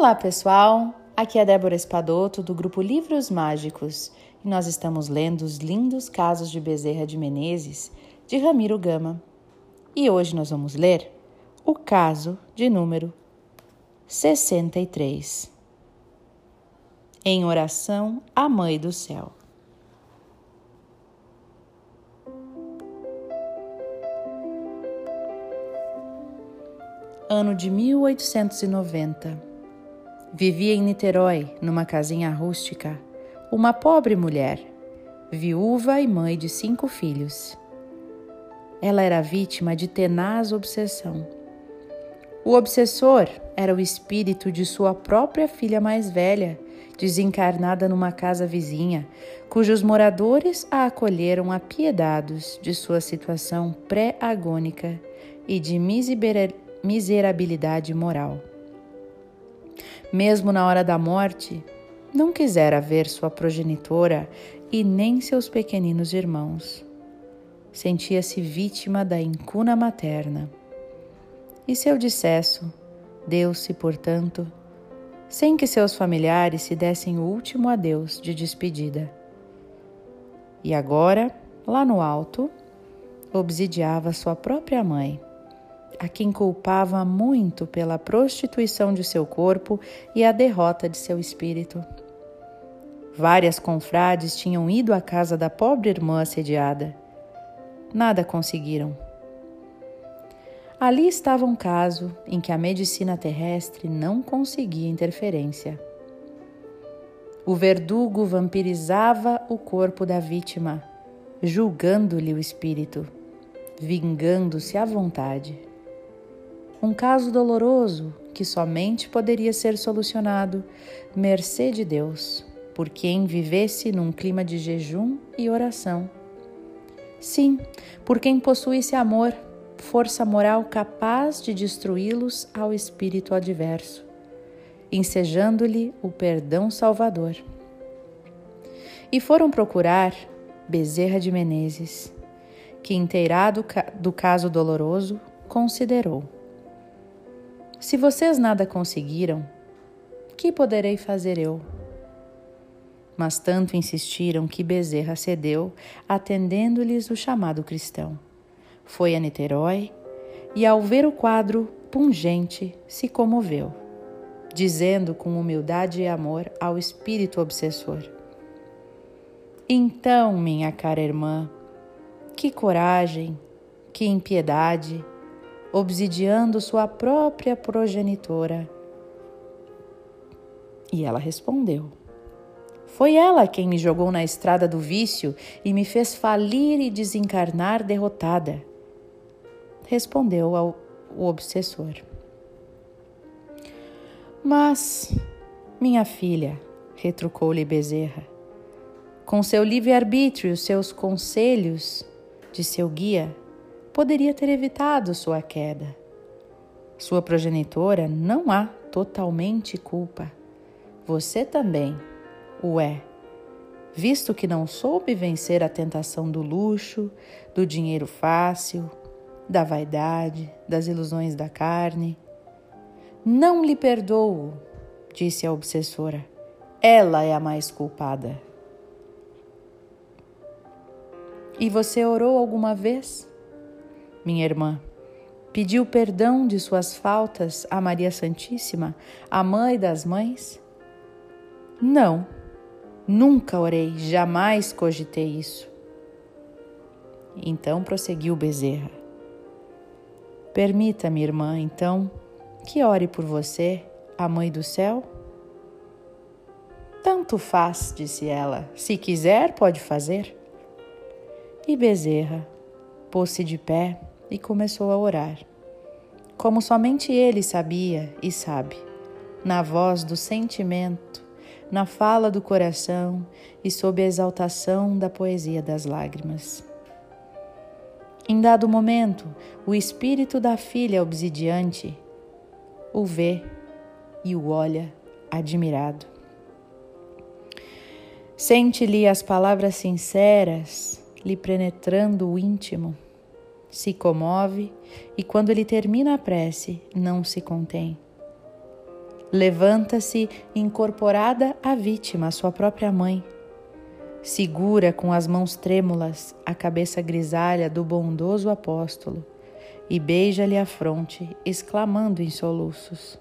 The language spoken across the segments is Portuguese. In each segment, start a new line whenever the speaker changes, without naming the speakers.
Olá, pessoal! Aqui é Débora Espadoto do grupo Livros Mágicos e nós estamos lendo os lindos casos de Bezerra de Menezes de Ramiro Gama. E hoje nós vamos ler o caso de número 63. Em oração à Mãe do Céu. Ano de 1890 Vivia em Niterói, numa casinha rústica, uma pobre mulher, viúva e mãe de cinco filhos. Ela era vítima de tenaz obsessão. O obsessor era o espírito de sua própria filha mais velha, desencarnada numa casa vizinha, cujos moradores a acolheram apiedados de sua situação pré-agônica e de miserabilidade moral mesmo na hora da morte, não quisera ver sua progenitora e nem seus pequeninos irmãos. Sentia-se vítima da incuna materna. E seu decesso deu-se, portanto, sem que seus familiares se dessem o último adeus de despedida. E agora, lá no alto, obsidiava sua própria mãe a quem culpava muito pela prostituição de seu corpo e a derrota de seu espírito. Várias confrades tinham ido à casa da pobre irmã assediada. Nada conseguiram. Ali estava um caso em que a medicina terrestre não conseguia interferência. O verdugo vampirizava o corpo da vítima, julgando-lhe o espírito, vingando-se à vontade um caso doloroso que somente poderia ser solucionado mercê de Deus, por quem vivesse num clima de jejum e oração. Sim, por quem possuísse amor, força moral capaz de destruí-los ao espírito adverso, ensejando-lhe o perdão salvador. E foram procurar Bezerra de Menezes, que, inteirado do caso doloroso, considerou se vocês nada conseguiram, que poderei fazer eu? Mas tanto insistiram que Bezerra cedeu, atendendo-lhes o chamado cristão. Foi a Niterói e, ao ver o quadro pungente, se comoveu, dizendo com humildade e amor ao espírito obsessor: Então, minha cara irmã, que coragem, que impiedade, obsidiando sua própria progenitora. E ela respondeu: Foi ela quem me jogou na estrada do vício e me fez falir e desencarnar derrotada. Respondeu ao o obsessor. Mas, minha filha, retrucou-lhe Bezerra, com seu livre-arbítrio, seus conselhos de seu guia, poderia ter evitado sua queda. Sua progenitora não há totalmente culpa. Você também o é, visto que não soube vencer a tentação do luxo, do dinheiro fácil, da vaidade, das ilusões da carne. Não lhe perdoo, disse a obsessora. Ela é a mais culpada. E você orou alguma vez? Minha irmã. Pediu perdão de suas faltas a Maria Santíssima, a mãe das mães? Não, nunca orei, jamais cogitei isso. Então prosseguiu Bezerra. Permita-me, irmã, então, que ore por você, a mãe do céu? Tanto faz, disse ela. Se quiser, pode fazer. E Bezerra pôs-se de pé e começou a orar. Como somente ele sabia e sabe, na voz do sentimento, na fala do coração e sob a exaltação da poesia das lágrimas. Em dado momento, o espírito da filha obsidiante o vê e o olha admirado. Sente-lhe as palavras sinceras, lhe penetrando o íntimo se comove e, quando ele termina a prece, não se contém. Levanta-se incorporada à vítima, sua própria mãe. Segura com as mãos trêmulas a cabeça grisalha do bondoso apóstolo e beija-lhe a fronte, exclamando em soluços: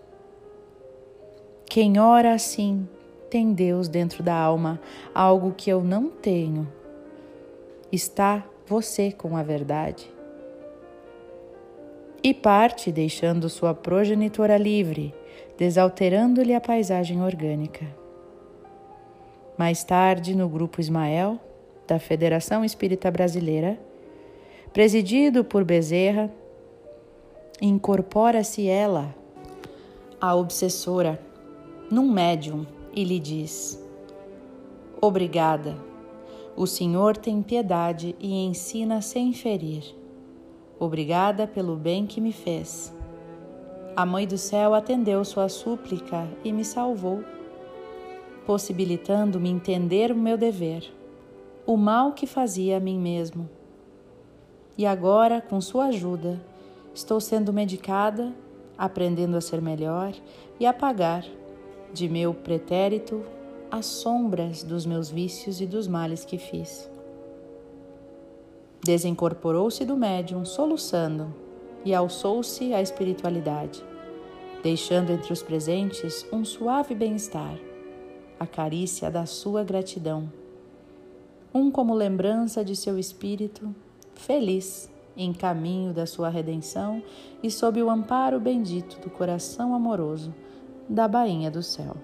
Quem ora assim tem Deus dentro da alma, algo que eu não tenho. Está você com a verdade. E parte deixando sua progenitora livre, desalterando-lhe a paisagem orgânica. Mais tarde, no Grupo Ismael, da Federação Espírita Brasileira, presidido por Bezerra, incorpora-se ela, a obsessora, num médium e lhe diz: Obrigada, o Senhor tem piedade e ensina sem ferir. Obrigada pelo bem que me fez. A Mãe do Céu atendeu sua súplica e me salvou, possibilitando-me entender o meu dever, o mal que fazia a mim mesmo. E agora, com sua ajuda, estou sendo medicada, aprendendo a ser melhor e a pagar de meu pretérito as sombras dos meus vícios e dos males que fiz. Desincorporou-se do médium, soluçando, e alçou-se à espiritualidade deixando entre os presentes um suave bem-estar, a carícia da sua gratidão, um como lembrança de seu espírito feliz em caminho da sua redenção e sob o amparo bendito do coração amoroso da Bainha do Céu.